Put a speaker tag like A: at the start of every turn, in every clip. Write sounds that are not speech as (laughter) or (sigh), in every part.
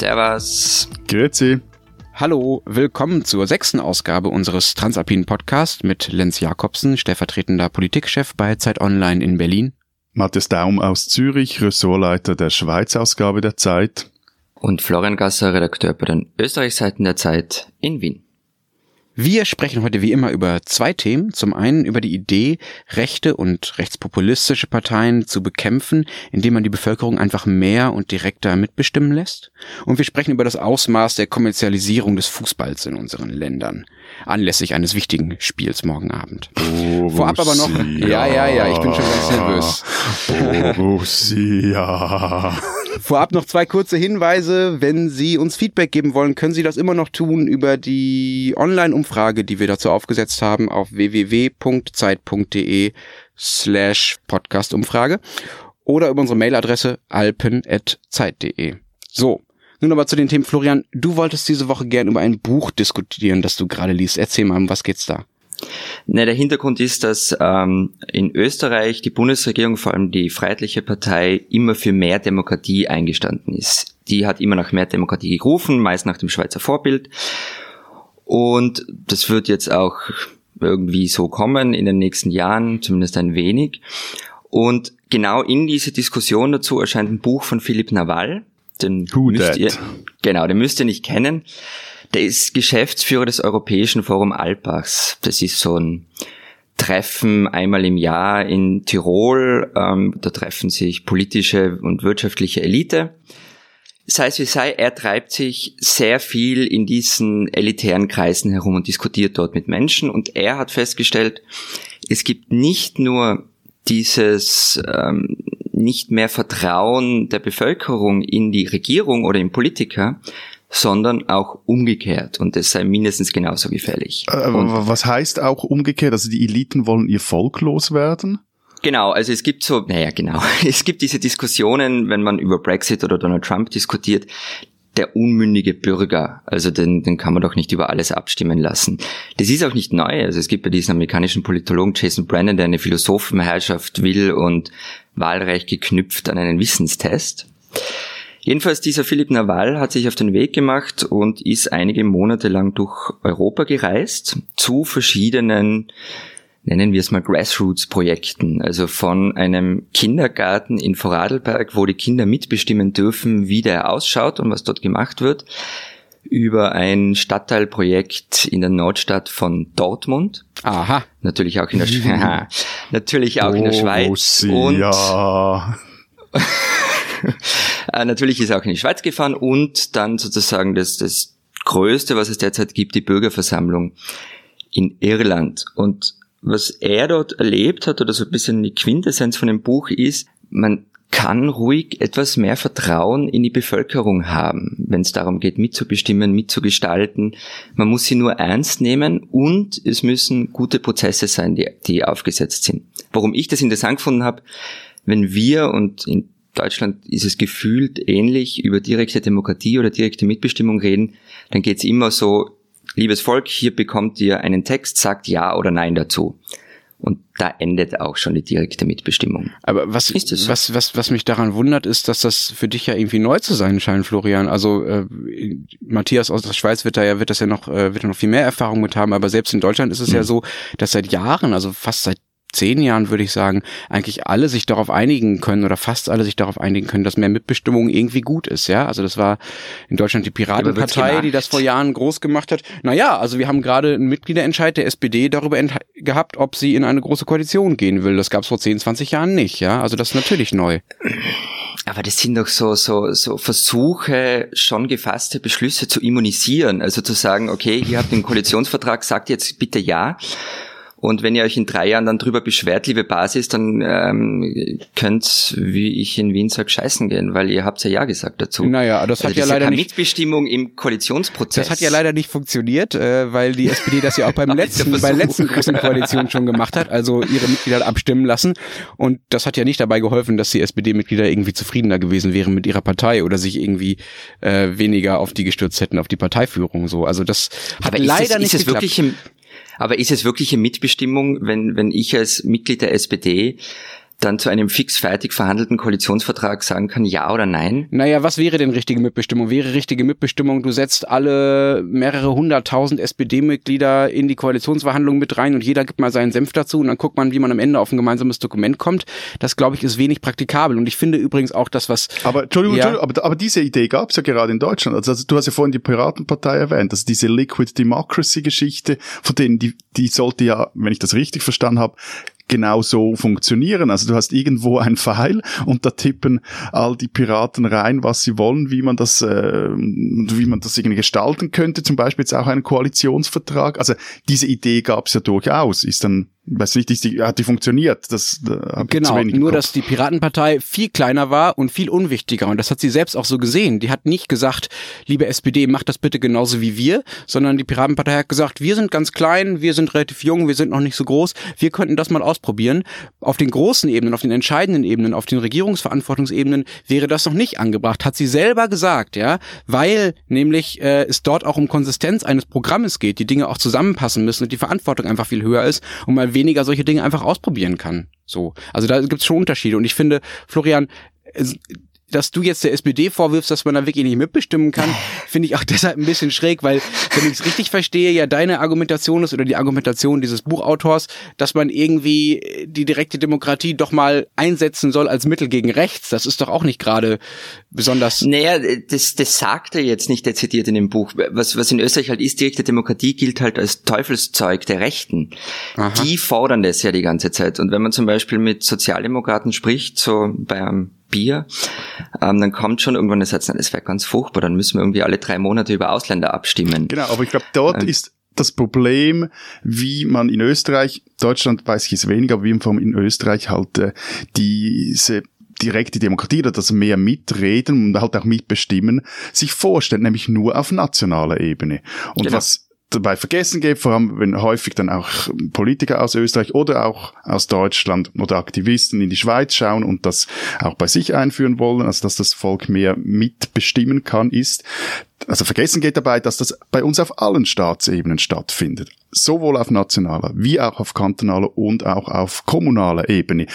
A: Servus.
B: Grüezi.
C: Hallo, willkommen zur sechsten Ausgabe unseres Transalpinen Podcasts mit Lenz Jakobsen, stellvertretender Politikchef bei Zeit Online in Berlin.
B: Matthias Daum aus Zürich, Ressortleiter der Schweiz-Ausgabe der Zeit.
A: Und Florian Gasser, Redakteur bei den Österreichseiten der Zeit in Wien.
C: Wir sprechen heute wie immer über zwei Themen. Zum einen über die Idee, rechte und rechtspopulistische Parteien zu bekämpfen, indem man die Bevölkerung einfach mehr und direkter mitbestimmen lässt. Und wir sprechen über das Ausmaß der Kommerzialisierung des Fußballs in unseren Ländern. Anlässlich eines wichtigen Spiels morgen Abend.
B: Borussia.
C: Vorab aber noch, ja, ja, ja, ich bin schon ganz nervös.
B: Borussia.
C: Vorab noch zwei kurze Hinweise. Wenn Sie uns Feedback geben wollen, können Sie das immer noch tun über die Online-Umfrage, die wir dazu aufgesetzt haben auf www.zeit.de slash Podcast-Umfrage oder über unsere Mailadresse alpen.zeit.de. So. Nun aber zu den Themen. Florian, du wolltest diese Woche gern über ein Buch diskutieren, das du gerade liest. Erzähl mal, um was geht's da?
A: Ne, der Hintergrund ist, dass ähm, in Österreich die Bundesregierung, vor allem die Freiheitliche Partei, immer für mehr Demokratie eingestanden ist. Die hat immer nach mehr Demokratie gerufen, meist nach dem Schweizer Vorbild. Und das wird jetzt auch irgendwie so kommen in den nächsten Jahren, zumindest ein wenig. Und genau in diese Diskussion dazu erscheint ein Buch von Philipp Nawal. Den
B: Who
A: müsst
B: that?
A: ihr, genau, den müsst ihr nicht kennen. Der ist Geschäftsführer des Europäischen Forum Alpbachs. Das ist so ein Treffen einmal im Jahr in Tirol. Ähm, da treffen sich politische und wirtschaftliche Elite. Sei es wie sei, er treibt sich sehr viel in diesen elitären Kreisen herum und diskutiert dort mit Menschen. Und er hat festgestellt, es gibt nicht nur dieses ähm, nicht mehr Vertrauen der Bevölkerung in die Regierung oder in Politiker, sondern auch umgekehrt. Und das sei mindestens genauso gefährlich.
B: Äh, was heißt auch umgekehrt? Also die Eliten wollen ihr Volk loswerden?
A: Genau, also es gibt so, naja, genau. (laughs) Es gibt diese Diskussionen, wenn man über Brexit oder Donald Trump diskutiert, der unmündige Bürger, also den, den kann man doch nicht über alles abstimmen lassen. Das ist auch nicht neu. Also es gibt bei diesen amerikanischen Politologen Jason Brennan, der eine Philosophenherrschaft will und wahlreich geknüpft an einen Wissenstest. Jedenfalls dieser Philipp Nawal hat sich auf den Weg gemacht und ist einige Monate lang durch Europa gereist zu verschiedenen nennen wir es mal Grassroots-Projekten, also von einem Kindergarten in Vorarlberg, wo die Kinder mitbestimmen dürfen, wie der ausschaut und was dort gemacht wird, über ein Stadtteilprojekt in der Nordstadt von Dortmund,
C: Aha.
A: natürlich auch in der, Sch (laughs) natürlich auch in der Schweiz und
B: Borussia. (laughs) (laughs)
A: äh, natürlich ist er auch in die Schweiz gefahren und dann sozusagen das, das Größte, was es derzeit gibt, die Bürgerversammlung in Irland. Und was er dort erlebt hat, oder so ein bisschen die Quintessenz von dem Buch ist, man kann ruhig etwas mehr Vertrauen in die Bevölkerung haben, wenn es darum geht, mitzubestimmen, mitzugestalten. Man muss sie nur ernst nehmen und es müssen gute Prozesse sein, die, die aufgesetzt sind. Warum ich das interessant gefunden habe, wenn wir und in Deutschland ist es gefühlt ähnlich über direkte Demokratie oder direkte Mitbestimmung reden, dann geht's immer so, liebes Volk, hier bekommt ihr einen Text, sagt Ja oder Nein dazu. Und da endet auch schon die direkte Mitbestimmung.
C: Aber was,
A: Ist es so?
C: was, was, was mich daran wundert, ist, dass das für dich ja irgendwie neu zu sein scheint, Florian. Also äh, Matthias aus der Schweiz wird da ja, wird das ja noch, äh, wird noch viel mehr Erfahrung mit haben, aber selbst in Deutschland ist es
A: Mhm.
C: ja so, dass seit Jahren, also fast seit zehn Jahren würde ich sagen, eigentlich alle sich darauf einigen können oder fast alle sich darauf einigen können, dass mehr Mitbestimmung irgendwie gut ist, ja. Also das war in Deutschland die Piratenpartei, die das vor Jahren groß gemacht hat. Naja, also wir haben gerade einen Mitgliederentscheid der SPD darüber gehabt, ob sie in eine große Koalition gehen will. Das gab es vor 10, 20 Jahren nicht, ja. Also das ist natürlich neu.
A: Aber das sind doch so, so, so Versuche, schon gefasste Beschlüsse zu immunisieren. Also zu sagen, okay, ihr habt den Koalitionsvertrag, sagt jetzt bitte ja. Und wenn ihr euch in drei Jahren dann drüber beschwert, liebe Basis, dann ähm, könnt, wie ich in Wien sag, scheißen gehen, weil ihr habt ja Ja gesagt dazu.
C: Naja, das hat
A: also
C: ja
A: ist ja
C: leider
A: keine
C: nicht.
A: Mitbestimmung im Koalitionsprozess.
C: Das hat ja leider nicht funktioniert, äh, weil die SPD das ja auch beim (laughs) letzten, bei letzten großen Koalition schon gemacht hat, also ihre Mitglieder abstimmen lassen. Und das hat ja nicht dabei geholfen, dass die SPD-Mitglieder irgendwie zufriedener gewesen wären mit ihrer Partei oder sich irgendwie äh, weniger auf die gestürzt hätten, auf die Parteiführung. So, also das hat
A: Aber ist
C: leider
A: es,
C: nicht
A: ist es
C: geklappt.
A: wirklich im, aber ist es wirkliche Mitbestimmung, wenn, wenn ich als Mitglied der SPD dann zu einem fix fertig verhandelten Koalitionsvertrag sagen kann, ja oder nein?
C: Naja, was wäre denn richtige Mitbestimmung? Wäre richtige Mitbestimmung, du setzt alle mehrere hunderttausend SPD-Mitglieder in die Koalitionsverhandlungen mit rein und jeder gibt mal seinen Senf dazu und dann guckt man, wie man am Ende auf ein gemeinsames Dokument kommt. Das, glaube ich, ist wenig praktikabel. Und ich finde übrigens auch das, was...
B: Aber, Entschuldigung, ja, Entschuldigung aber, aber diese Idee gab es ja gerade in Deutschland. Also, also, du hast ja vorhin die Piratenpartei erwähnt, also diese Liquid Democracy-Geschichte, von denen die, die sollte ja, wenn ich das richtig verstanden habe, genau so funktionieren. Also du hast irgendwo ein Pfeil und da tippen all die Piraten rein, was sie wollen, wie man das, äh, wie man das irgendwie gestalten könnte. Zum Beispiel jetzt auch einen Koalitionsvertrag. Also diese Idee gab es ja durchaus. Ist dann weiß nicht, die, hat die funktioniert. Das,
C: da genau, nur dass die Piratenpartei viel kleiner war und viel unwichtiger. Und das hat sie selbst auch so gesehen. Die hat nicht gesagt, liebe SPD, macht das bitte genauso wie wir, sondern die Piratenpartei hat gesagt, wir sind ganz klein, wir sind relativ jung, wir sind noch nicht so groß, wir könnten das mal ausprobieren. Auf den großen Ebenen, auf den entscheidenden Ebenen, auf den Regierungsverantwortungsebenen wäre das noch nicht angebracht, hat sie selber gesagt, ja, weil nämlich äh, es dort auch um Konsistenz eines Programmes geht, die Dinge auch zusammenpassen müssen und die Verantwortung einfach viel höher ist und mal weniger solche Dinge einfach ausprobieren kann. So. Also da gibt es schon Unterschiede. Und ich finde, Florian, dass du jetzt der SPD vorwirfst, dass man da wirklich nicht mitbestimmen kann, (laughs) finde ich auch deshalb ein bisschen schräg, weil, wenn ich es richtig verstehe, ja deine Argumentation ist oder die Argumentation dieses Buchautors, dass man irgendwie die direkte Demokratie doch mal einsetzen soll als Mittel gegen rechts. Das ist doch auch nicht gerade besonders.
A: Naja, das, das sagt er jetzt nicht dezidiert in dem Buch. Was, was in Österreich halt ist, direkte Demokratie gilt halt als Teufelszeug der Rechten. Aha. Die fordern das ja die ganze Zeit. Und wenn man zum Beispiel mit Sozialdemokraten spricht, so bei einem Bier, ähm, dann kommt schon irgendwann der Satz, na, das wäre ganz furchtbar, dann müssen wir irgendwie alle drei Monate über Ausländer abstimmen.
B: Genau, aber ich glaube, dort ähm, ist das Problem, wie man in Österreich, Deutschland weiß ich es weniger, aber wie man in Österreich halt äh, diese direkte Demokratie oder das mehr mitreden und halt auch mitbestimmen, sich vorstellt, nämlich nur auf nationaler Ebene. Und genau. was dabei vergessen geht, vor allem wenn häufig dann auch Politiker aus Österreich oder auch aus Deutschland oder Aktivisten in die Schweiz schauen und das auch bei sich einführen wollen, also dass das Volk mehr mitbestimmen kann, ist, also vergessen geht dabei, dass das bei uns auf allen Staatsebenen stattfindet. Sowohl auf nationaler wie auch auf kantonaler und auch auf kommunaler Ebene.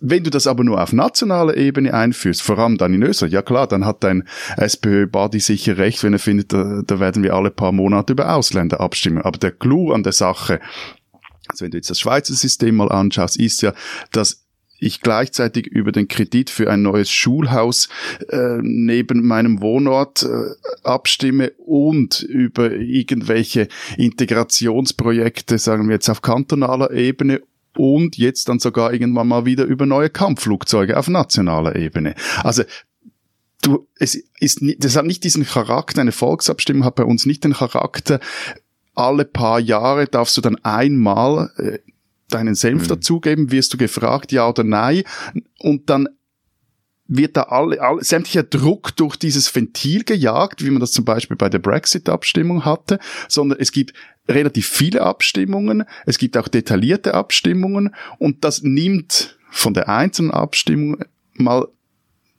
B: Wenn du das aber nur auf nationaler Ebene einführst, vor allem dann in Österreich, ja klar, dann hat dein SPÖ-Body sicher recht, wenn er findet, da, da werden wir alle paar Monate über Ausländer abstimmen. Aber der Clou an der Sache, also wenn du jetzt das Schweizer System mal anschaust, ist ja, dass ich gleichzeitig über den Kredit für ein neues Schulhaus äh, neben meinem Wohnort äh, abstimme und über irgendwelche Integrationsprojekte, sagen wir jetzt auf kantonaler Ebene und jetzt dann sogar irgendwann mal wieder über neue Kampfflugzeuge auf nationaler Ebene. Also du, es ist, das hat nicht diesen Charakter, eine Volksabstimmung hat bei uns nicht den Charakter, alle paar Jahre darfst du dann einmal äh, deinen Senf mhm. dazugeben, wirst du gefragt, ja oder nein, und dann wird da alle, alle, sämtlicher Druck durch dieses Ventil gejagt, wie man das zum Beispiel bei der Brexit-Abstimmung hatte, sondern es gibt relativ viele Abstimmungen, es gibt auch detaillierte Abstimmungen und das nimmt von der einzelnen Abstimmung mal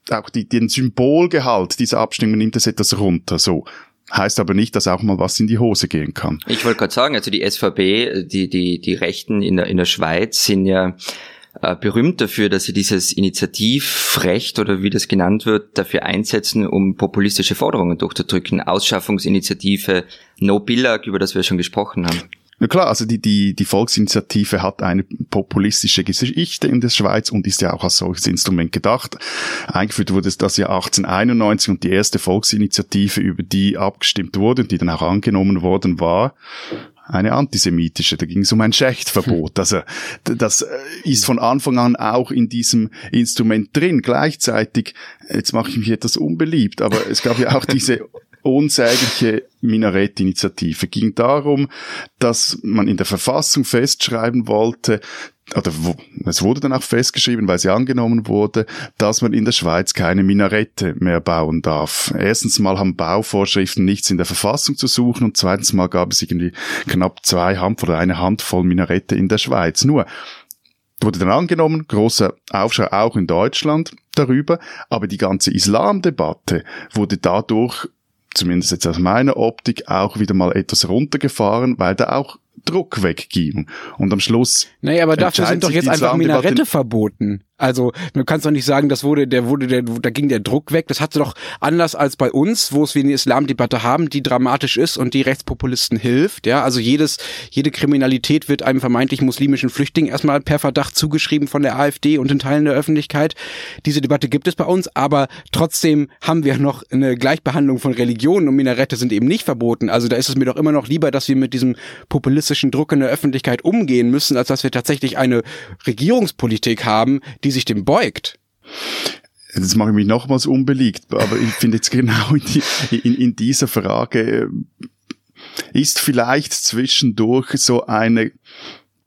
B: auch die, den Symbolgehalt dieser Abstimmung nimmt es etwas runter, so. Heißt aber nicht, dass auch mal was in die Hose gehen kann.
A: Ich wollte gerade sagen, also die SVP, die, die, die Rechten in der, in der Schweiz sind ja äh, berühmt dafür, dass sie dieses Initiativrecht oder wie das genannt wird, dafür einsetzen, um populistische Forderungen durchzudrücken. Ausschaffungsinitiative, No Billag, über das wir schon gesprochen haben.
B: Na klar, also die, die, die Volksinitiative hat eine populistische Geschichte in der Schweiz und ist ja auch als solches Instrument gedacht. Eingeführt wurde das Jahr 1891 und die erste Volksinitiative, über die abgestimmt wurde und die dann auch angenommen worden war, eine antisemitische, da ging es um ein Schächtverbot. (laughs) Also das äh, ist von Anfang an auch in diesem Instrument drin. Gleichzeitig, jetzt mache ich mich etwas unbeliebt, aber es gab ja auch diese (laughs) unsägliche Minarettinitiative. Ging darum, dass man in der Verfassung festschreiben wollte, oder es wurde dann auch festgeschrieben, weil sie angenommen wurde, dass man in der Schweiz keine Minarette mehr bauen darf. Erstens mal haben Bauvorschriften nichts in der Verfassung zu suchen und zweitens mal gab es irgendwie knapp zwei Hand oder eine Handvoll Minarette in der Schweiz. Nur wurde dann angenommen, großer Aufschrei auch in Deutschland darüber, aber die ganze Islamdebatte wurde dadurch zumindest jetzt aus meiner Optik, auch wieder mal etwas runtergefahren, weil da auch Druck wegging. Und am Schluss.
C: Naja, aber dafür sind doch jetzt einfach Minarette verboten. Also, man kann doch nicht sagen, das wurde, der wurde, der, da ging der Druck weg. Das hatte doch anders als bei uns, wo es wie eine Islamdebatte haben, die dramatisch ist und die Rechtspopulisten hilft. Ja, also jedes, jede Kriminalität wird einem vermeintlich muslimischen Flüchtling erstmal per Verdacht zugeschrieben von der AfD und in Teilen der Öffentlichkeit. Diese Debatte gibt es bei uns, aber trotzdem haben wir noch eine Gleichbehandlung von Religionen und Minarette sind eben nicht verboten. Also da ist es mir doch immer noch lieber, dass wir mit diesem populistischen Druck in der Öffentlichkeit umgehen müssen, als dass wir tatsächlich eine Regierungspolitik haben, die sich dem beugt.
B: Das mache ich mich nochmals unbeliebt, aber ich finde jetzt genau in, die, in, in dieser Frage äh, ist vielleicht zwischendurch so eine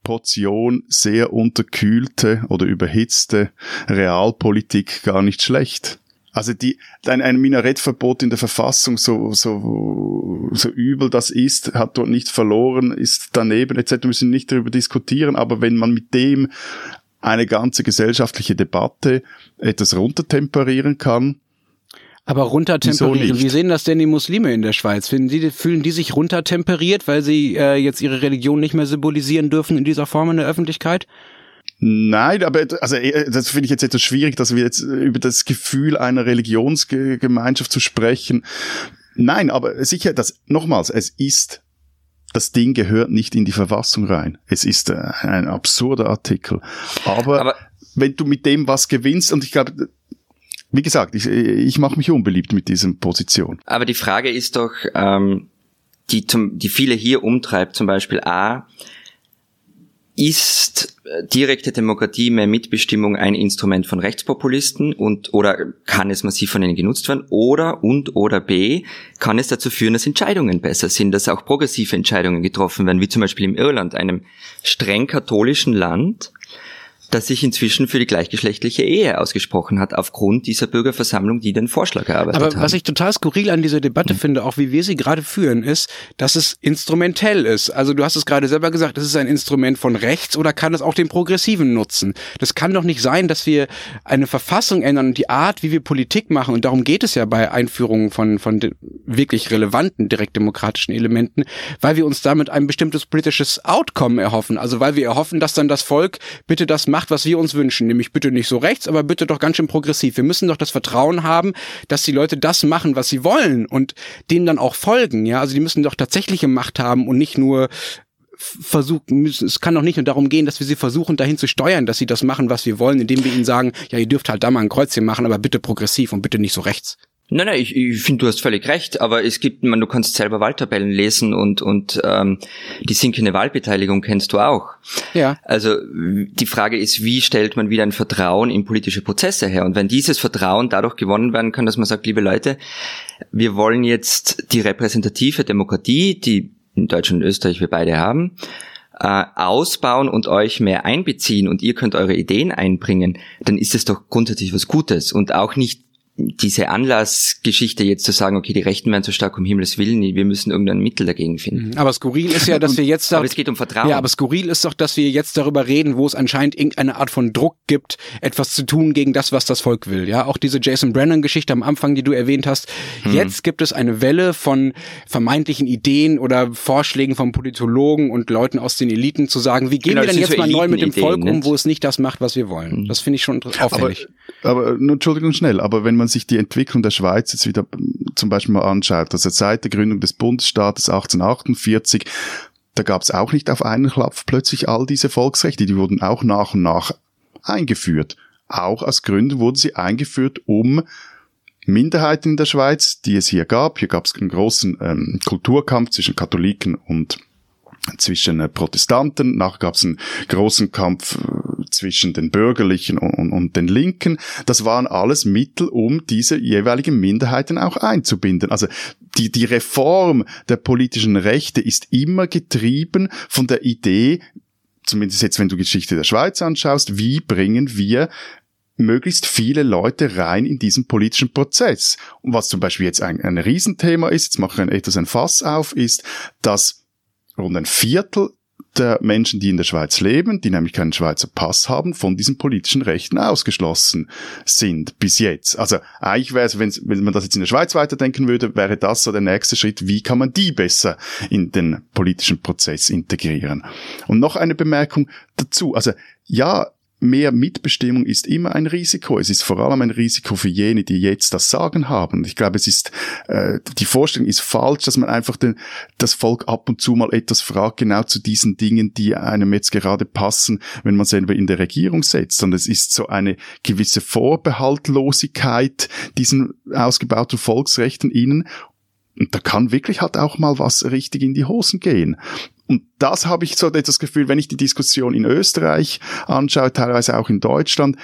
B: Portion sehr unterkühlte oder überhitzte Realpolitik gar nicht schlecht. Also die, ein, ein Minarettverbot in der Verfassung, so, so, so übel das ist, hat dort nicht verloren, ist daneben etc. Wir müssen nicht darüber diskutieren, aber wenn man mit dem eine ganze gesellschaftliche Debatte etwas runtertemperieren kann.
C: Aber runtertemperieren, wie sehen das denn die Muslime in der Schweiz? Finden die, fühlen die sich runtertemperiert, weil sie äh, jetzt ihre Religion nicht mehr symbolisieren dürfen in dieser Form in der Öffentlichkeit?
B: Nein, aber also äh, das finde ich jetzt etwas schwierig, dass wir jetzt über das Gefühl einer Religionsgemeinschaft zu sprechen. Nein, aber sicher, das nochmals, es ist das Ding gehört nicht in die Verfassung rein. Es ist äh, ein absurder Artikel. Aber, Aber wenn du mit dem was gewinnst, und ich glaube, wie gesagt, ich, ich mache mich unbeliebt mit dieser Position.
A: Aber die Frage ist doch, ähm, die, zum, die viele hier umtreibt, zum Beispiel A, ist äh, direkte Demokratie, mehr Mitbestimmung ein Instrument von Rechtspopulisten und oder kann es massiv von ihnen genutzt werden? Oder und oder B kann es dazu führen, dass Entscheidungen besser sind, dass auch progressive Entscheidungen getroffen werden, wie zum Beispiel im Irland, einem streng katholischen Land, das sich inzwischen für die gleichgeschlechtliche Ehe ausgesprochen hat, aufgrund dieser Bürgerversammlung, die den Vorschlag erarbeitet
C: hat. Aber was ich total skurril an dieser Debatte mhm. finde, auch wie wir sie gerade führen, ist, dass es instrumentell ist. Also du hast es gerade selber gesagt, es ist ein Instrument von rechts oder kann es auch den Progressiven nutzen? Das kann doch nicht sein, dass wir eine Verfassung ändern und die Art, wie wir Politik machen, und darum geht es ja bei Einführungen von, von wirklich relevanten direktdemokratischen Elementen, weil wir uns damit ein bestimmtes politisches Outcome erhoffen. Also weil wir erhoffen, dass dann das Volk bitte das macht, macht, was wir uns wünschen, nämlich bitte nicht so rechts, aber bitte doch ganz schön progressiv. Wir müssen doch das Vertrauen haben, dass die Leute das machen, was sie wollen und denen dann auch folgen. Ja, also die müssen doch tatsächliche Macht haben und nicht nur versuchen müssen, es kann doch nicht nur darum gehen, dass wir sie versuchen, dahin zu steuern, dass sie das machen, was wir wollen, indem wir ihnen sagen, ja, ihr dürft halt da mal ein Kreuzchen machen, aber bitte progressiv und bitte nicht so rechts.
A: Nein, nein, ich, ich finde, du hast völlig recht, aber es gibt, man, du kannst selber Wahltabellen lesen und, und ähm, die sinkende Wahlbeteiligung kennst du auch.
C: Ja.
A: Also die Frage ist, wie stellt man wieder ein Vertrauen in politische Prozesse her? Und wenn dieses Vertrauen dadurch gewonnen werden kann, dass man sagt, liebe Leute, wir wollen jetzt die repräsentative Demokratie, die in Deutschland und Österreich wir beide haben, äh, ausbauen und euch mehr einbeziehen und ihr könnt eure Ideen einbringen, dann ist es doch grundsätzlich was Gutes und auch nicht diese Anlassgeschichte jetzt zu sagen, okay, die Rechten werden so stark um Himmels Willen, wir müssen irgendein Mittel dagegen finden.
C: Mhm. Aber skurril ist ja, dass (laughs) wir jetzt
A: aber es geht um Vertrauen.
C: Ja, aber skurril ist doch, dass wir jetzt darüber reden, wo es anscheinend irgendeine Art von Druck gibt, etwas zu tun gegen das, was das Volk will. Ja, auch diese Jason Brennan Geschichte am Anfang, die du erwähnt hast. Hm. Jetzt gibt es eine Welle von vermeintlichen Ideen oder Vorschlägen von Politologen und Leuten aus den Eliten zu sagen, wie gehen genau, wir denn jetzt so mal neu mit dem Volk um, wo es nicht das macht, was wir wollen. Hm. Das finde ich schon auffällig.
B: Aber, aber nur Entschuldigung schnell, aber wenn man man sich die Entwicklung der Schweiz jetzt wieder zum Beispiel mal anschaut, also seit der Gründung des Bundesstaates 1848, da gab es auch nicht auf einen Klapp plötzlich all diese Volksrechte, die wurden auch nach und nach eingeführt. Auch als Gründer wurden sie eingeführt, um Minderheiten in der Schweiz, die es hier gab. Hier gab es einen großen ähm, Kulturkampf zwischen Katholiken und zwischen äh, Protestanten. Nachher gab es einen großen Kampf äh, zwischen den Bürgerlichen und, und, den Linken. Das waren alles Mittel, um diese jeweiligen Minderheiten auch einzubinden. Also die, die Reform der politischen Rechte ist immer getrieben von der Idee, zumindest jetzt, wenn du Geschichte der Schweiz anschaust, wie bringen wir möglichst viele Leute rein in diesen politischen Prozess. Und was zum Beispiel jetzt ein, ein Riesenthema ist, jetzt mache ich etwas ein Fass auf, ist, dass rund ein Viertel der Menschen, die in der Schweiz leben, die nämlich keinen Schweizer Pass haben, von diesen politischen Rechten ausgeschlossen sind bis jetzt. Also eigentlich wäre es, wenn man das jetzt in der Schweiz weiterdenken würde, wäre das so der nächste Schritt, wie kann man die besser in den politischen Prozess integrieren. Und noch eine Bemerkung dazu. Also ja, mehr Mitbestimmung ist immer ein Risiko. Es ist vor allem ein Risiko für jene, die jetzt das Sagen haben. Ich glaube, es ist äh, die Vorstellung ist falsch, dass man einfach den, das Volk ab und zu mal etwas fragt, genau zu diesen Dingen, die einem jetzt gerade passen, wenn man selber in der Regierung setzt. Und es ist so eine gewisse Vorbehaltlosigkeit diesen ausgebauten Volksrechten innen. Und da kann wirklich halt auch mal was richtig in die Hosen gehen. Und das habe ich so das Gefühl, wenn ich die Diskussion in Österreich anschaue, teilweise auch in Deutschland,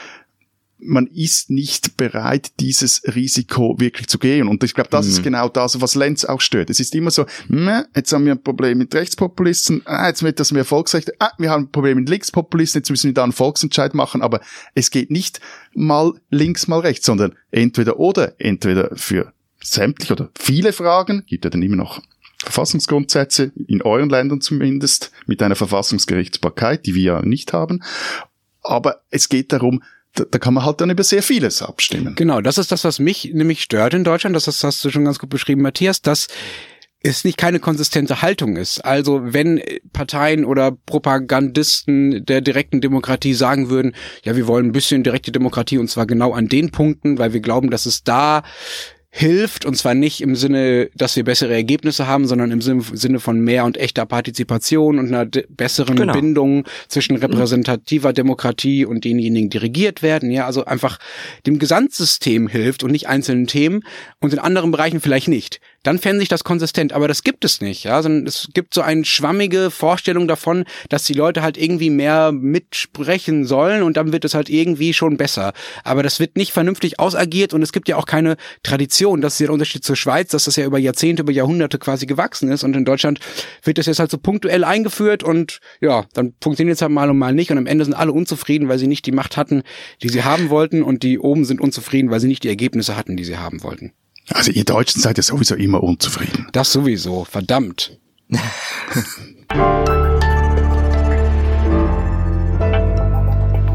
B: man ist nicht bereit, dieses Risiko wirklich zu gehen. Und ich glaube, das mhm. ist genau das, was Lenz auch stört. Es ist immer so, jetzt haben wir ein Problem mit Rechtspopulisten, ah, jetzt wird das mehr Volksrechte, ah, wir haben ein Problem mit Linkspopulisten, jetzt müssen wir da einen Volksentscheid machen, aber es geht nicht mal links, mal rechts, sondern entweder oder, entweder für sämtliche oder viele Fragen, gibt ja dann immer noch Verfassungsgrundsätze, in euren Ländern zumindest, mit einer Verfassungsgerichtsbarkeit, die wir ja nicht haben. Aber es geht darum, da, kann man halt dann über sehr vieles abstimmen.
C: Genau, das ist das, was mich nämlich stört in Deutschland. Das hast du schon ganz gut beschrieben, Matthias, dass es nicht keine konsistente Haltung ist. Also wenn Parteien oder Propagandisten der direkten Demokratie sagen würden, ja, wir wollen ein bisschen direkte Demokratie und zwar genau an den Punkten, weil wir glauben, dass es da hilft, und zwar nicht im Sinne, dass wir bessere Ergebnisse haben, sondern im Sinne von mehr und echter Partizipation und einer besseren genau. Bindung zwischen repräsentativer Demokratie und denjenigen, die regiert werden. Ja, also einfach dem Gesamtsystem hilft und nicht einzelnen Themen und in anderen Bereichen vielleicht nicht dann fände ich das konsistent. Aber das gibt es nicht, ja, sondern es gibt so eine schwammige Vorstellung davon, dass die Leute halt irgendwie mehr mitsprechen sollen und dann wird es halt irgendwie schon besser. Aber das wird nicht vernünftig ausagiert und es gibt ja auch keine Tradition. Das ist ja der Unterschied zur Schweiz, dass das ja über Jahrzehnte, über Jahrhunderte quasi gewachsen ist und in Deutschland wird das jetzt halt so punktuell eingeführt und ja, dann funktioniert es halt mal und mal nicht und am Ende sind alle unzufrieden, weil sie nicht die Macht hatten, die sie haben wollten und die oben sind unzufrieden, weil sie nicht die Ergebnisse hatten, die sie haben wollten.
B: Also ihr Deutschen seid ja sowieso immer unzufrieden.
C: Das sowieso, verdammt.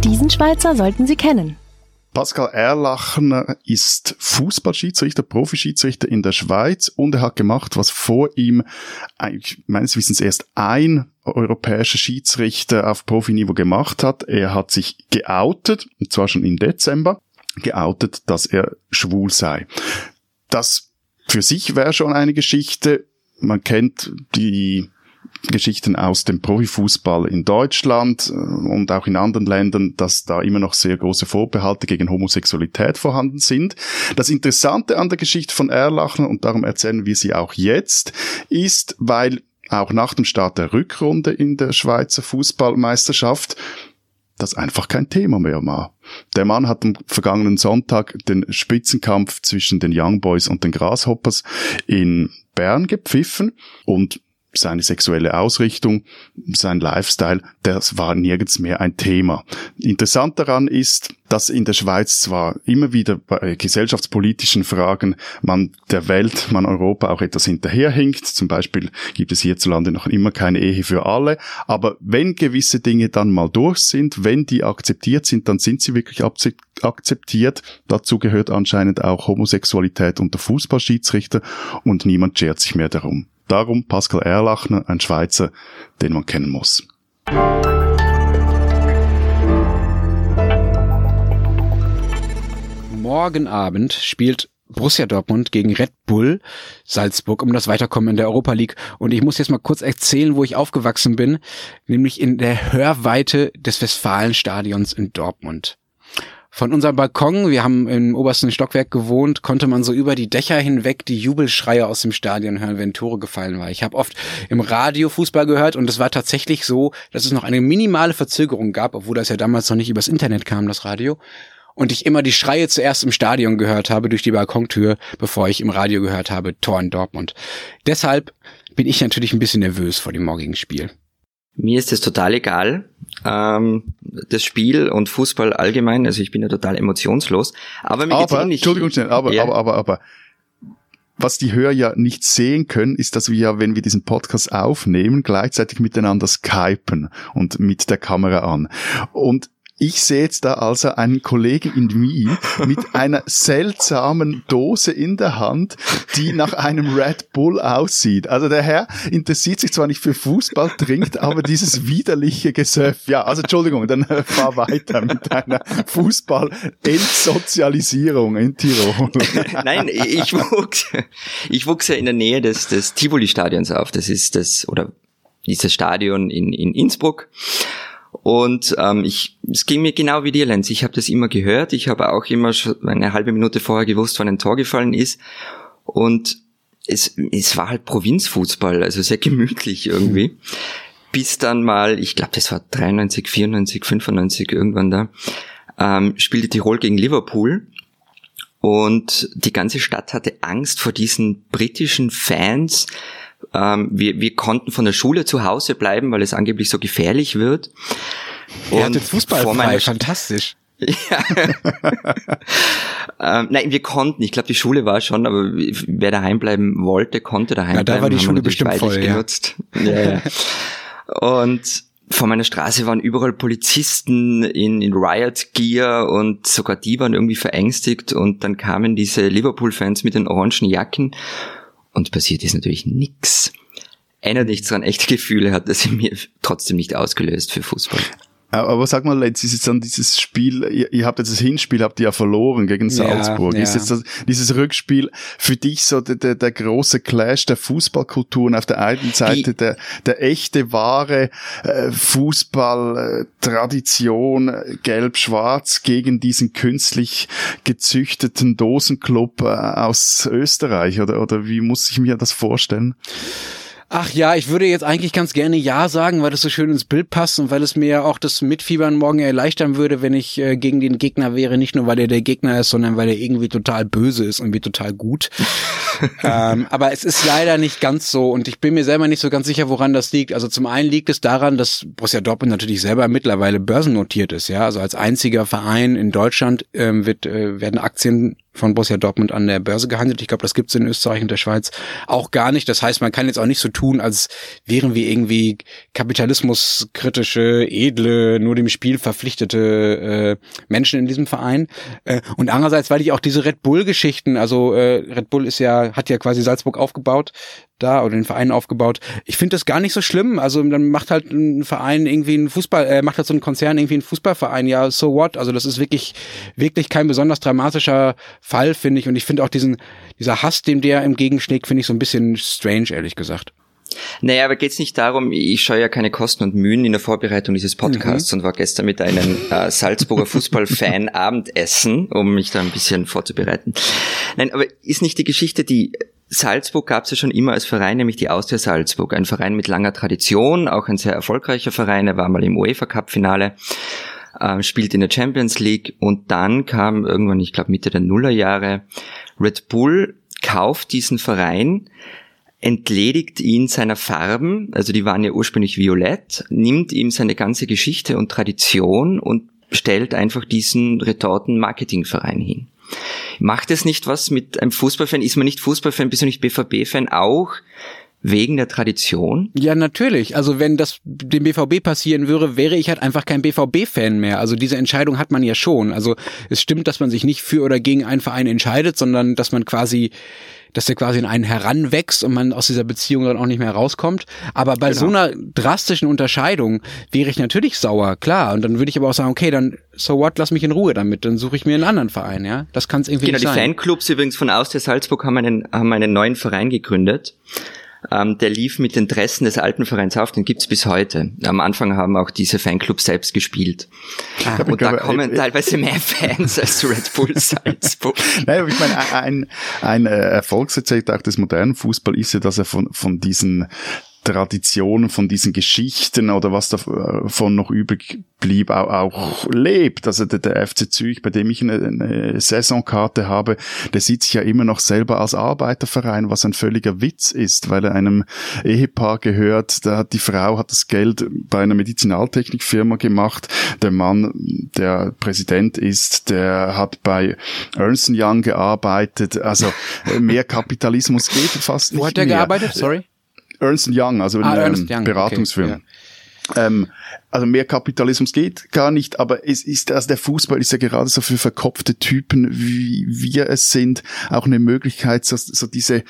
D: Diesen Schweizer sollten Sie kennen.
B: Pascal Erlachner ist Fußballschiedsrichter, Profischiedsrichter in der Schweiz und er hat gemacht, was vor ihm eigentlich meines Wissens erst ein europäischer Schiedsrichter auf Profiniveau gemacht hat. Er hat sich geoutet, und zwar schon im Dezember, geoutet, dass er schwul sei. Das für sich wäre schon eine Geschichte. Man kennt die Geschichten aus dem Profifußball in Deutschland äh, und auch in anderen Ländern, dass da immer noch sehr große Vorbehalte gegen Homosexualität vorhanden sind. Das Interessante an der Geschichte von Erlachen, und darum erzählen wir sie auch jetzt, ist, weil auch nach dem Start der Rückrunde in der Schweizer Fußballmeisterschaft das einfach kein Thema mehr war. Der Mann hat am vergangenen Sonntag den Spitzenkampf zwischen den Young Boys und den Grasshoppers in Bern gepfiffen und seine sexuelle Ausrichtung, sein Lifestyle, das war nirgends mehr ein Thema. Interessant daran ist, dass in der Schweiz zwar immer wieder bei gesellschaftspolitischen Fragen man der Welt, man Europa auch etwas hinterherhinkt. Zum Beispiel gibt es hierzulande noch immer keine Ehe für alle. Aber wenn gewisse Dinge dann mal durch sind, wenn die akzeptiert sind, dann sind sie wirklich akzeptiert. Dazu gehört anscheinend auch Homosexualität unter Fußballschiedsrichter und niemand schert sich mehr darum. Darum Pascal Erlachner, ein Schweizer, den man kennen muss.
C: Morgen Abend spielt Borussia Dortmund gegen Red Bull Salzburg um das Weiterkommen in der Europa League. Und ich muss jetzt mal kurz erzählen, wo ich aufgewachsen bin, nämlich in der Hörweite des Westfalenstadions in Dortmund. Von unserem Balkon, wir haben im obersten Stockwerk gewohnt, konnte man so über die Dächer hinweg die Jubelschreie aus dem Stadion hören, wenn Tore gefallen war. Ich habe oft im Radio Fußball gehört und es war tatsächlich so, dass es noch eine minimale Verzögerung gab, obwohl das ja damals noch nicht übers Internet kam, das Radio. Und ich immer die Schreie zuerst im Stadion gehört habe durch die Balkontür, bevor ich im Radio gehört habe, Tor in Dortmund. Deshalb bin ich natürlich ein bisschen nervös vor dem morgigen Spiel.
A: Mir ist es total egal, ähm, das Spiel und Fußball allgemein. Also ich bin ja total emotionslos. Aber mir
B: aber, ähnlich. Entschuldigung schnell, aber, ja. aber, aber, aber, was die Hörer ja nicht sehen können, ist, dass wir ja, wenn wir diesen Podcast aufnehmen, gleichzeitig miteinander skypen und mit der Kamera an. Und ich sehe jetzt da also einen Kollegen in Wien mit (laughs) einer seltsamen Dose in der Hand, die nach einem Red Bull aussieht. Also der Herr interessiert sich zwar nicht für Fußball, trinkt aber dieses widerliche Gesöff. Ja, also Entschuldigung, dann äh, fahr weiter mit deiner Fußball-Entsozialisierung in Tirol. (laughs)
A: Nein, ich wuchs, ich wuchs ja in der Nähe des, des Tivoli-Stadions auf. Das ist das, oder dieses Stadion in, in Innsbruck. Und ähm, ich, es ging mir genau wie dir, Lenz. Ich habe das immer gehört. Ich habe auch immer schon eine halbe Minute vorher gewusst, wann ein Tor gefallen ist. Und es, es war halt Provinzfußball, also sehr gemütlich irgendwie. Bis dann mal, ich glaube, das war 93, 94, 95 irgendwann da, ähm, spielte Tirol gegen Liverpool. Und die ganze Stadt hatte Angst vor diesen britischen Fans, ähm, wir, wir konnten von der Schule zu Hause bleiben, weil es angeblich so gefährlich wird.
C: Ihr hattet Fußball frei, fantastisch. (laughs) Ja.
A: ähm, nein, wir konnten. Ich glaube, die Schule war schon, aber wer daheim bleiben wollte, konnte daheim
C: ja,
A: bleiben.
C: Da war die Schule bestimmt voll,
A: genutzt. Ja. ja, Und vor meiner Straße waren überall Polizisten in, in Riot Gear und sogar die waren irgendwie verängstigt und dann kamen diese Liverpool-Fans mit den orangen Jacken und passiert ist natürlich nichts. Erinnert nichts dran, echte Gefühle hat das in mir trotzdem nicht ausgelöst für Fußball.
B: Aber sag mal, Lenz, ist jetzt dann dieses Spiel, ihr, ihr, habt jetzt das Hinspiel, habt ihr ja verloren gegen Salzburg. Ja, ja. Ist jetzt das, dieses Rückspiel für dich so der, der, der große Clash der Fußballkulturen auf der einen Seite, der, der echte, wahre äh, Fußball-Tradition, äh, gelb-schwarz gegen diesen künstlich gezüchteten Dosenclub äh, aus Österreich? Oder, oder wie muss ich mir das vorstellen?
C: Ach ja, ich würde jetzt eigentlich ganz gerne Ja sagen, weil das so schön ins Bild passt und weil es mir auch das Mitfiebern morgen erleichtern würde, wenn ich äh, gegen den Gegner wäre. Nicht nur, weil er der Gegner ist, sondern weil er irgendwie total böse ist und irgendwie total gut. (laughs) ähm, aber es ist leider nicht ganz so und ich bin mir selber nicht so ganz sicher, woran das liegt. Also zum einen liegt es daran, dass Borussia Dortmund natürlich selber mittlerweile börsennotiert ist. Ja, also als einziger Verein in Deutschland ähm, wird, äh, werden Aktien von Borussia Dortmund an der Börse gehandelt. Ich glaube, das gibt es in Österreich und der Schweiz auch gar nicht. Das heißt, man kann jetzt auch nicht so tun, als wären wir irgendwie kapitalismuskritische, edle, nur dem Spiel verpflichtete äh, Menschen in diesem Verein. Äh, und andererseits, weil ich auch diese Red Bull-Geschichten, also äh, Red Bull ist ja, hat ja quasi Salzburg aufgebaut, da oder den Verein aufgebaut. Ich finde das gar nicht so schlimm. Also dann macht halt ein Verein irgendwie einen Fußball, äh, macht halt so ein Konzern irgendwie einen Fußballverein. Ja, so what? Also das ist wirklich, wirklich kein besonders dramatischer Fall, finde ich. Und ich finde auch diesen, dieser Hass, dem der entgegenschlägt, finde ich so ein bisschen strange, ehrlich gesagt.
A: Naja, aber geht's nicht darum, ich scheue ja keine Kosten und Mühen in der Vorbereitung dieses Podcasts mhm. und war gestern mit einem äh, Salzburger Fußballfan (laughs) Abendessen, um mich da ein bisschen vorzubereiten. Nein, aber ist nicht die Geschichte, die Salzburg gab es ja schon immer als Verein, nämlich die Austria Salzburg. Ein Verein mit langer Tradition, auch ein sehr erfolgreicher Verein. Er war mal im UEFA Cup Finale, äh, spielt in der Champions League und dann kam irgendwann, ich glaube Mitte der Nullerjahre, Red Bull kauft diesen Verein, entledigt ihn seiner Farben, also die waren ja ursprünglich violett, nimmt ihm seine ganze Geschichte und Tradition und stellt einfach diesen Retorten-Marketing-Verein hin. Macht es nicht was mit einem Fußballfan? Ist man nicht Fußballfan, bist du nicht BVB-Fan auch? Wegen der Tradition?
C: Ja, natürlich. Also wenn das dem BVB passieren würde, wäre ich halt einfach kein BVB-Fan mehr. Also diese Entscheidung hat man ja schon. Also es stimmt, dass man sich nicht für oder gegen einen Verein entscheidet, sondern dass man quasi dass der quasi in einen heranwächst und man aus dieser Beziehung dann auch nicht mehr rauskommt. Aber bei genau. so einer drastischen Unterscheidung wäre ich natürlich sauer, klar. Und dann würde ich aber auch sagen, okay, dann so what, lass mich in Ruhe damit, dann suche ich mir einen anderen Verein, ja. Das kann es irgendwie
A: genau,
C: nicht sein.
A: Genau, die Fanclubs übrigens von aus der Salzburg haben einen, haben einen neuen Verein gegründet. Ähm, der lief mit den Dressen des alten Vereins auf, den gibt's bis heute. Am Anfang haben auch diese Fanclubs selbst gespielt. Ah, und da kommen äh, teilweise mehr Fans als Red Bull (laughs) Salzburg.
B: Nein, aber ich meine, ein, ein Erfolgsrezept auch des modernen Fußball ist ja, dass er von, von diesen Traditionen, von diesen Geschichten oder was davon noch übrig blieb, auch, auch lebt. Also der, der FC Zürich, bei dem ich eine, eine Saisonkarte habe, der sieht sich ja immer noch selber als Arbeiterverein, was ein völliger Witz ist, weil er einem Ehepaar gehört. Da hat die Frau hat das Geld bei einer Medizinaltechnikfirma gemacht. Der Mann, der Präsident ist, der hat bei Ernst Young gearbeitet. Also mehr Kapitalismus geht fast nicht
C: Wo hat er gearbeitet? Sorry.
B: Ernst Young, also ah, Ernst Young. Beratungsfirma. Okay, ja. ähm, also mehr Kapitalismus geht gar nicht, aber es ist, also der Fußball ist ja gerade so für verkopfte Typen, wie wir es sind, auch eine Möglichkeit, so, so diese, äh,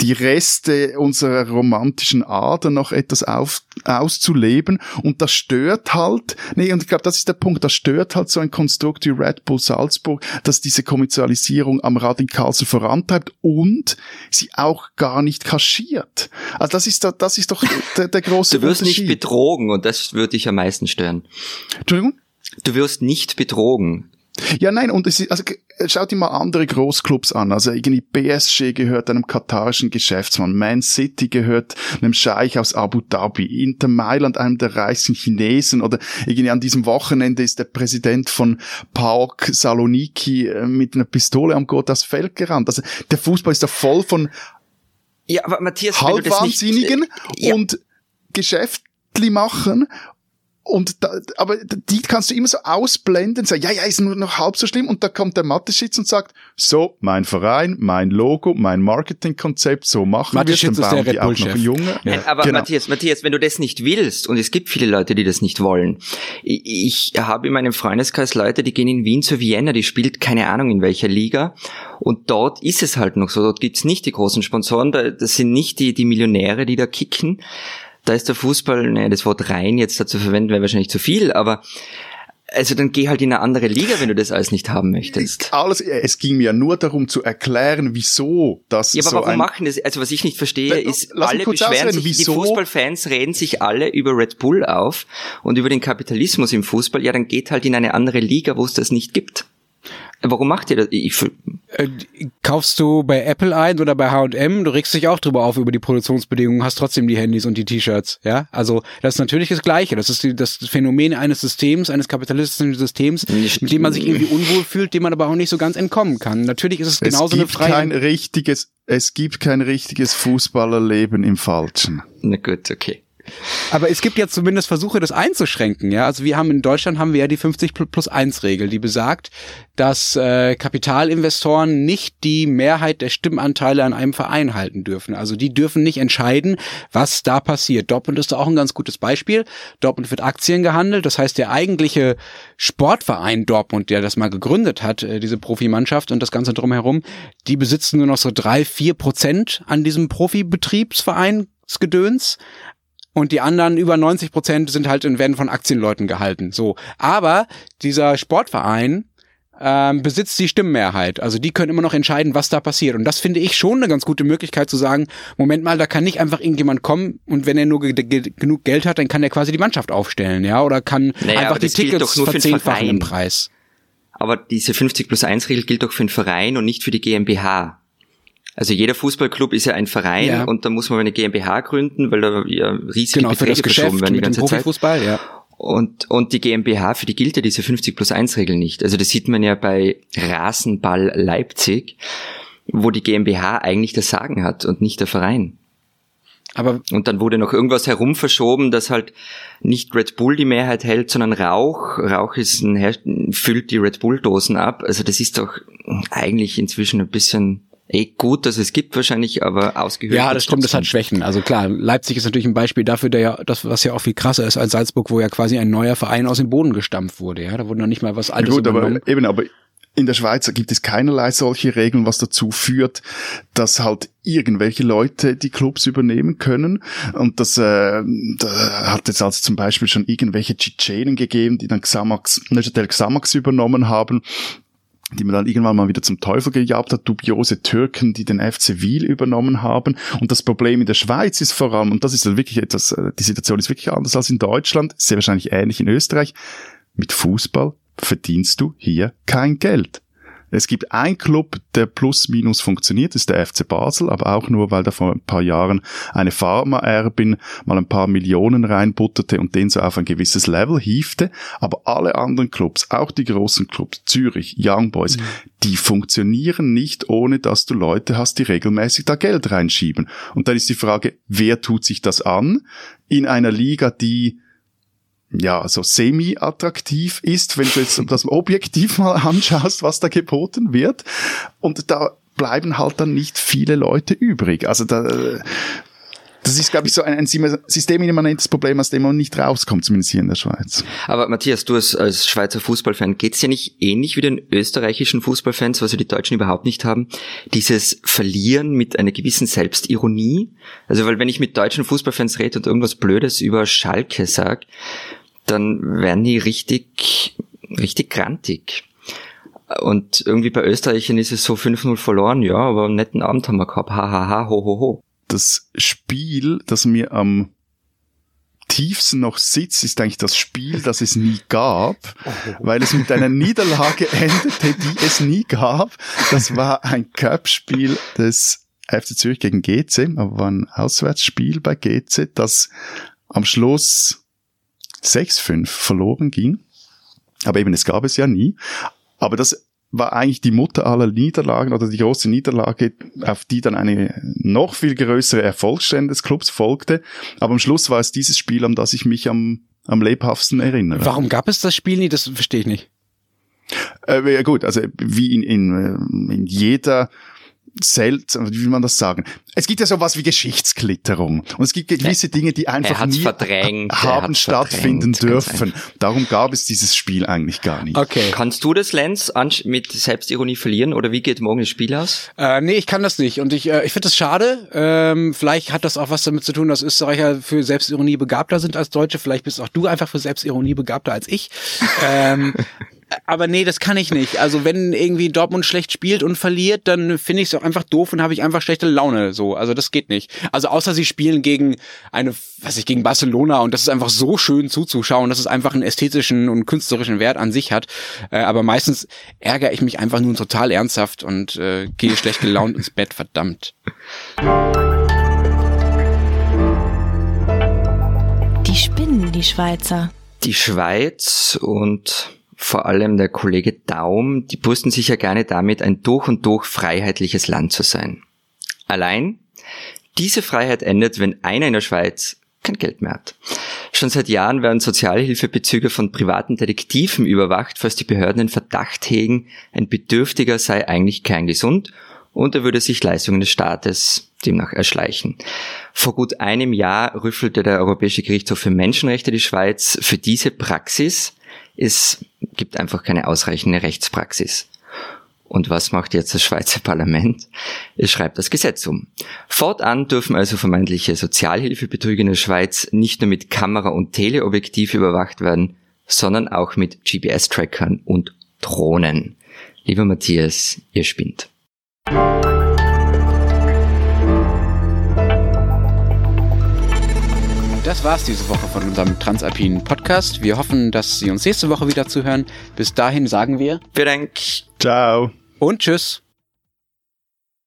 B: die Reste unserer romantischen Ader noch etwas auf, auszuleben und das stört halt, nee, und ich glaube, das ist der Punkt, das stört halt so ein Konstrukt wie Red Bull Salzburg, dass diese Kommerzialisierung am radikalsten vorantreibt und sie auch gar nicht kaschiert. Also das ist, das ist doch der, der große
A: Du wirst nicht betrogen und das würde dich am meisten stören.
B: Entschuldigung?
A: Du wirst nicht betrogen.
B: Ja, nein, und es ist, also schaut dir mal andere Großclubs an. Also irgendwie PSG gehört einem katarischen Geschäftsmann, Man City gehört einem Scheich aus Abu Dhabi, Inter Mailand einem der reichsten Chinesen oder irgendwie an diesem Wochenende ist der Präsident von PAOK Saloniki äh, mit einer Pistole am Gurt das Feld gerannt. Also der Fußball ist da voll von
A: ja, aber Matthias,
B: Halbwahnsinnigen nicht, äh, ja. und Geschäftli machen und da, aber die kannst du immer so ausblenden, sagen, ja, ja, ist nur noch halb so schlimm. Und da kommt der Mathe-Schitz und sagt, so, mein Verein, mein Logo, mein Marketingkonzept, so machen wir es, dann bauen die auch noch Junge.
A: Ja. Aber genau. Matthias, Matthias, wenn du das nicht willst, und es gibt viele Leute, die das nicht wollen. Ich, ich habe in meinem Freundeskreis Leute, die gehen in Wien zu Vienna, die spielt keine Ahnung in welcher Liga. Und dort ist es halt noch so, dort gibt's nicht die großen Sponsoren, das sind nicht die, die Millionäre, die da kicken da ist der Fußball, ne, das Wort rein jetzt dazu verwenden wäre wahrscheinlich zu viel, aber also dann geh halt in eine andere Liga, wenn du das alles nicht haben möchtest.
B: Alles, es ging mir nur darum zu erklären, wieso das
A: Ja, aber
B: so
A: warum machen das? Also was ich nicht verstehe, ist, alle beschweren sich, wieso? die Fußballfans reden sich alle über Red Bull auf und über den Kapitalismus im Fußball. Ja, dann geht halt in eine andere Liga, wo es das nicht gibt. Warum macht ihr das? Ich,
C: äh, kaufst du bei Apple ein oder bei H&M, du regst dich auch drüber auf über die Produktionsbedingungen, hast trotzdem die Handys und die T-Shirts, ja? Also, das ist natürlich das Gleiche. Das ist die, das Phänomen eines Systems, eines kapitalistischen Systems, Nicht, mit dem man sich irgendwie (laughs) unwohl fühlt, dem man aber auch nicht so ganz entkommen kann. Natürlich ist es genauso
B: es
C: gibt eine freie...
B: kein richtiges, es gibt kein richtiges Fußballerleben im Falschen.
A: Na gut, okay.
C: Aber es gibt ja zumindest Versuche, das einzuschränken. Ja, also wir haben in Deutschland haben wir ja die 50 plus 1 Regel, die besagt, dass äh, Kapitalinvestoren nicht die Mehrheit der Stimmanteile an einem Verein halten dürfen. Also die dürfen nicht entscheiden, was da passiert. Dortmund ist da auch ein ganz gutes Beispiel. Dortmund wird Aktien gehandelt. Das heißt, der eigentliche Sportverein Dortmund, der das mal gegründet hat, äh, diese Profimannschaft und das Ganze drumherum, die besitzen nur noch so drei, vier Prozent an diesem Profibetriebsverein Gedöns und die anderen über 90 Prozent sind halt in werden von Aktienleuten gehalten. So, aber dieser Sportverein ähm, besitzt die Stimmenmehrheit. Also die können immer noch entscheiden, was da passiert. Und das finde ich schon eine ganz gute Möglichkeit zu sagen, Moment mal, da kann nicht einfach irgendjemand kommen und wenn er nur genug Geld hat, dann kann er quasi die Mannschaft aufstellen, ja, oder kann naja, einfach die Tickets verzehnfachen im Preis.
A: Aber diese 50 plus 1 Regel gilt doch für den Verein und nicht für die GmbH. Also jeder Fußballclub ist ja ein Verein ja. und da muss man eine GmbH gründen, weil da ja riesige
C: genau, Beträge verschoben werden die ganze Zeit. Profifußball, ja.
A: Und, und die GmbH, für die gilt ja diese 50 plus 1 Regel nicht. Also das sieht man ja bei Rasenball Leipzig, wo die GmbH eigentlich das Sagen hat und nicht der Verein. Aber und dann wurde noch irgendwas herum verschoben, dass halt nicht Red Bull die Mehrheit hält, sondern Rauch. Rauch ist ein, füllt die Red Bull Dosen ab. Also das ist doch eigentlich inzwischen ein bisschen eh gut, dass es gibt wahrscheinlich, aber ausgehört.
C: Ja, das stimmt, das hat Schwächen. Also klar, Leipzig ist natürlich ein Beispiel dafür, der ja, das, was ja auch viel krasser ist als Salzburg, wo ja quasi ein neuer Verein aus dem Boden gestampft wurde. Ja, da wurde noch nicht mal was Altes
B: ja, gut, übernommen. aber eben, aber in der Schweiz gibt es keinerlei solche Regeln, was dazu führt, dass halt irgendwelche Leute die Clubs übernehmen können. Und das äh, da hat es also zum Beispiel schon irgendwelche Tschetschenen gegeben, die dann Xamax, Neuchâtel Xamax übernommen haben die man dann irgendwann mal wieder zum Teufel gejagt hat, dubiose Türken, die den FC Wiel übernommen haben. Und das Problem in der Schweiz ist vor allem, und das ist dann wirklich etwas, äh, die Situation ist wirklich anders als in Deutschland, sehr wahrscheinlich ähnlich in Österreich, mit Fußball verdienst du hier kein Geld. Es gibt ein Club, der plus minus funktioniert, ist der FC Basel, aber auch nur, weil da vor ein paar Jahren eine Pharma-Erbin mal ein paar Millionen reinbutterte und den so auf ein gewisses Level hiefte. Aber alle anderen Clubs, auch die großen Clubs, Zürich, Young Boys, mhm. die funktionieren nicht, ohne dass du Leute hast, die regelmäßig da Geld reinschieben. Und dann ist die Frage, wer tut sich das an? In einer Liga, die ja, so semi-attraktiv ist, wenn du jetzt (laughs) das objektiv mal anschaust, was da geboten wird. Und da bleiben halt dann nicht viele Leute übrig. Also da, Das ist, glaube ich, so ein, ein systemimmanentes Problem, aus dem man nicht rauskommt, zumindest hier in der Schweiz.
A: Aber Matthias, du als, als Schweizer Fußballfan, geht's dir nicht ähnlich wie den österreichischen Fußballfans, was ja die Deutschen überhaupt nicht haben? Dieses Verlieren mit einer gewissen Selbstironie? Also, weil wenn ich mit deutschen Fußballfans rede und irgendwas Blödes über Schalke sag, dann werden die richtig, richtig grantig. Und irgendwie bei Österreichern ist es so 5-0 verloren, ja, aber einen netten Abend haben wir gehabt. Hahaha, ha, ha, ho, ho, ho.
B: Das Spiel, das mir am tiefsten noch sitzt, ist eigentlich das Spiel, das es nie gab, weil es mit einer Niederlage (laughs) endete, die es nie gab. Das war ein Cup-Spiel des FC Zürich gegen GC, aber war ein Auswärtsspiel bei GC, das am Schluss 6-5 verloren ging. Aber eben, es gab es ja nie. Aber das war eigentlich die Mutter aller Niederlagen oder die große Niederlage, auf die dann eine noch viel größere Erfolgsstände des Clubs folgte. Aber am Schluss war es dieses Spiel, an das ich mich am, am lebhaftesten erinnere.
C: Warum gab es das Spiel nie? Das verstehe ich nicht.
B: Äh, ja gut, also wie in, in, in jeder seltsam, wie will man das sagen? Es gibt ja sowas wie Geschichtsklitterung. Und es gibt gewisse Dinge, die einfach nie haben stattfinden dürfen. Darum gab es dieses Spiel eigentlich gar nicht.
A: Okay. Kannst du das, Lenz, mit Selbstironie verlieren? Oder wie geht morgen das Spiel aus?
C: Äh, nee, ich kann das nicht. Und ich, äh, ich finde das schade. Ähm, vielleicht hat das auch was damit zu tun, dass Österreicher für Selbstironie begabter sind als Deutsche. Vielleicht bist auch du einfach für Selbstironie begabter als ich. (laughs) ähm, aber nee, das kann ich nicht. Also wenn irgendwie Dortmund schlecht spielt und verliert, dann finde ich es auch einfach doof und habe ich einfach schlechte Laune. So, also das geht nicht. Also außer sie spielen gegen eine, was ich gegen Barcelona und das ist einfach so schön zuzuschauen, dass es einfach einen ästhetischen und künstlerischen Wert an sich hat. Äh, aber meistens ärgere ich mich einfach nur total ernsthaft und äh, gehe schlecht gelaunt ins Bett. Verdammt.
D: Die spinnen, die Schweizer.
A: Die Schweiz und vor allem der Kollege Daum, die brüsten sich ja gerne damit, ein durch und durch freiheitliches Land zu sein. Allein, diese Freiheit endet, wenn einer in der Schweiz kein Geld mehr hat. Schon seit Jahren werden Sozialhilfebezüge von privaten Detektiven überwacht, falls die Behörden den Verdacht hegen, ein Bedürftiger sei eigentlich kerngesund und er würde sich Leistungen des Staates demnach erschleichen. Vor gut einem Jahr rüffelte der Europäische Gerichtshof für Menschenrechte die Schweiz für diese Praxis. Es gibt einfach keine ausreichende Rechtspraxis. Und was macht jetzt das Schweizer Parlament? Es schreibt das Gesetz um. Fortan dürfen also vermeintliche Sozialhilfebetrüger in der Schweiz nicht nur mit Kamera und Teleobjektiv überwacht werden, sondern auch mit GPS-Trackern und Drohnen. Lieber Matthias, ihr spinnt.
C: Das war's diese Woche von unserem Transalpinen Podcast. Wir hoffen, dass Sie uns nächste Woche wieder zuhören. Bis dahin sagen wir.
A: Vielen Dank.
B: Ciao.
C: Und tschüss.